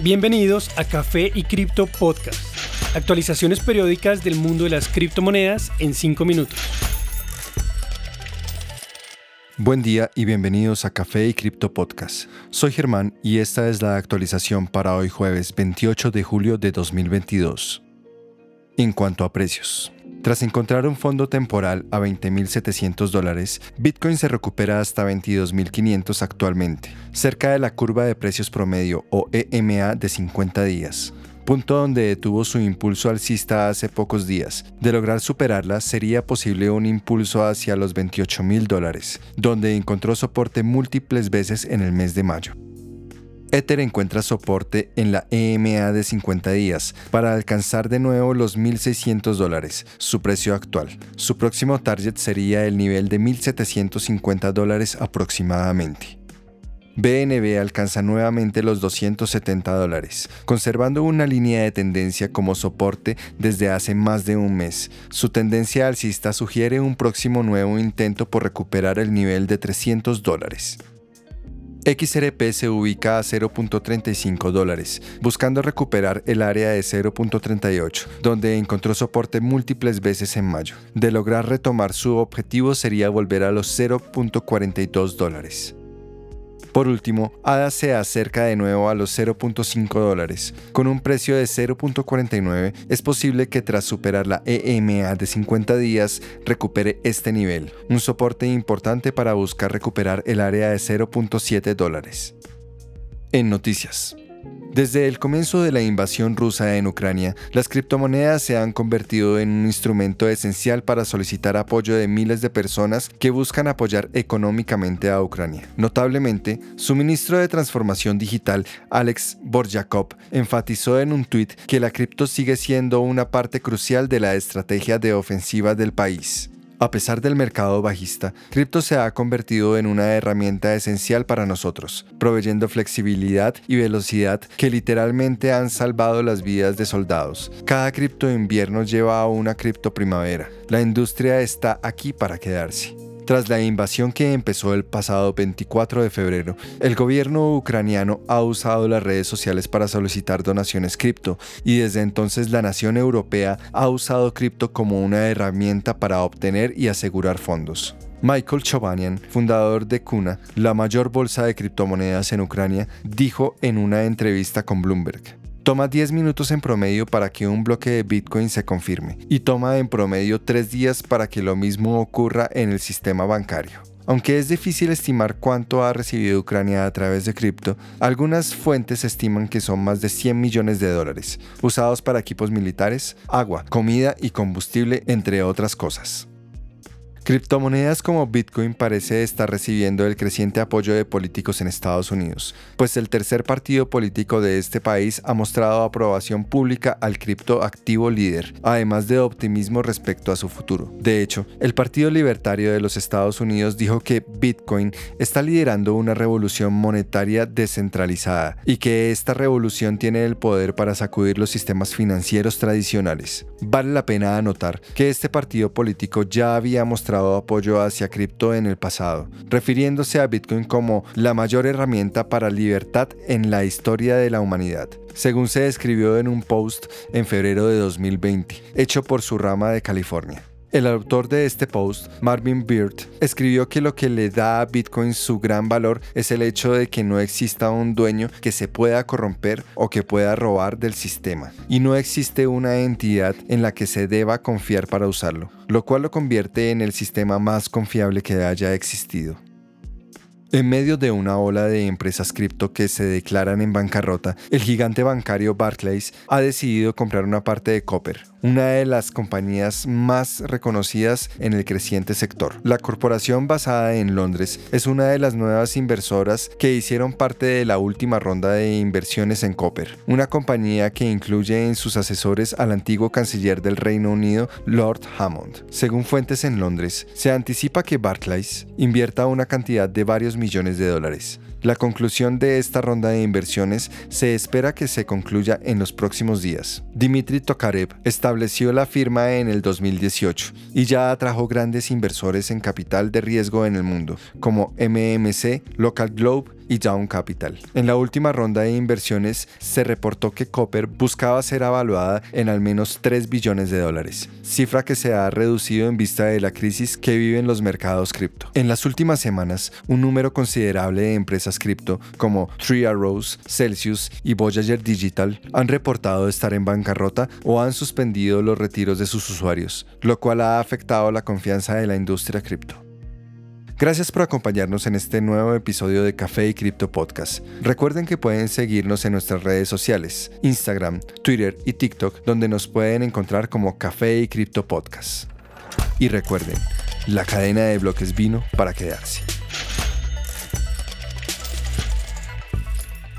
Bienvenidos a Café y Cripto Podcast. Actualizaciones periódicas del mundo de las criptomonedas en 5 minutos. Buen día y bienvenidos a Café y Cripto Podcast. Soy Germán y esta es la actualización para hoy jueves 28 de julio de 2022. En cuanto a precios. Tras encontrar un fondo temporal a 20.700 dólares, Bitcoin se recupera hasta 22.500 actualmente, cerca de la curva de precios promedio o EMA de 50 días punto donde detuvo su impulso alcista hace pocos días. De lograr superarla, sería posible un impulso hacia los 28 mil dólares, donde encontró soporte múltiples veces en el mes de mayo. Ether encuentra soporte en la EMA de 50 días para alcanzar de nuevo los 1.600 dólares, su precio actual. Su próximo target sería el nivel de 1.750 dólares aproximadamente. BNB alcanza nuevamente los 270 dólares, conservando una línea de tendencia como soporte desde hace más de un mes. Su tendencia alcista sugiere un próximo nuevo intento por recuperar el nivel de 300 dólares. XRP se ubica a 0.35 dólares, buscando recuperar el área de 0.38, donde encontró soporte múltiples veces en mayo. De lograr retomar su objetivo sería volver a los 0.42 dólares. Por último, ADA se acerca de nuevo a los 0.5 dólares. Con un precio de 0.49 es posible que tras superar la EMA de 50 días recupere este nivel, un soporte importante para buscar recuperar el área de 0.7 dólares. En noticias. Desde el comienzo de la invasión rusa en Ucrania, las criptomonedas se han convertido en un instrumento esencial para solicitar apoyo de miles de personas que buscan apoyar económicamente a Ucrania. Notablemente, su ministro de Transformación Digital, Alex Borjakov, enfatizó en un tuit que la cripto sigue siendo una parte crucial de la estrategia de ofensiva del país. A pesar del mercado bajista, cripto se ha convertido en una herramienta esencial para nosotros, proveyendo flexibilidad y velocidad que literalmente han salvado las vidas de soldados. Cada cripto invierno lleva a una cripto primavera. La industria está aquí para quedarse. Tras la invasión que empezó el pasado 24 de febrero, el gobierno ucraniano ha usado las redes sociales para solicitar donaciones cripto y desde entonces la nación europea ha usado cripto como una herramienta para obtener y asegurar fondos. Michael Chovanian, fundador de Kuna, la mayor bolsa de criptomonedas en Ucrania, dijo en una entrevista con Bloomberg, Toma 10 minutos en promedio para que un bloque de Bitcoin se confirme y toma en promedio 3 días para que lo mismo ocurra en el sistema bancario. Aunque es difícil estimar cuánto ha recibido Ucrania a través de cripto, algunas fuentes estiman que son más de 100 millones de dólares, usados para equipos militares, agua, comida y combustible, entre otras cosas. Criptomonedas como Bitcoin parece estar recibiendo el creciente apoyo de políticos en Estados Unidos, pues el tercer partido político de este país ha mostrado aprobación pública al criptoactivo líder, además de optimismo respecto a su futuro. De hecho, el Partido Libertario de los Estados Unidos dijo que Bitcoin está liderando una revolución monetaria descentralizada y que esta revolución tiene el poder para sacudir los sistemas financieros tradicionales. Vale la pena anotar que este partido político ya había mostrado apoyo hacia cripto en el pasado, refiriéndose a Bitcoin como la mayor herramienta para libertad en la historia de la humanidad según se describió en un post en febrero de 2020, hecho por su rama de California. El autor de este post, Marvin Beard, escribió que lo que le da a Bitcoin su gran valor es el hecho de que no exista un dueño que se pueda corromper o que pueda robar del sistema, y no existe una entidad en la que se deba confiar para usarlo, lo cual lo convierte en el sistema más confiable que haya existido. En medio de una ola de empresas cripto que se declaran en bancarrota, el gigante bancario Barclays ha decidido comprar una parte de Copper, una de las compañías más reconocidas en el creciente sector. La corporación basada en Londres es una de las nuevas inversoras que hicieron parte de la última ronda de inversiones en Copper, una compañía que incluye en sus asesores al antiguo canciller del Reino Unido, Lord Hammond. Según fuentes en Londres, se anticipa que Barclays invierta una cantidad de varios millones de dólares. La conclusión de esta ronda de inversiones se espera que se concluya en los próximos días. Dimitri Tokarev estableció la firma en el 2018 y ya atrajo grandes inversores en capital de riesgo en el mundo, como MMC, Local Globe y Down Capital. En la última ronda de inversiones se reportó que Copper buscaba ser evaluada en al menos 3 billones de dólares, cifra que se ha reducido en vista de la crisis que viven los mercados cripto. En las últimas semanas, un número considerable de empresas cripto como Three Arrows, Celsius y Voyager Digital han reportado estar en bancarrota o han suspendido los retiros de sus usuarios, lo cual ha afectado la confianza de la industria cripto. Gracias por acompañarnos en este nuevo episodio de Café y Cripto Podcast. Recuerden que pueden seguirnos en nuestras redes sociales, Instagram, Twitter y TikTok, donde nos pueden encontrar como Café y Cripto Podcast. Y recuerden, la cadena de bloques vino para quedarse.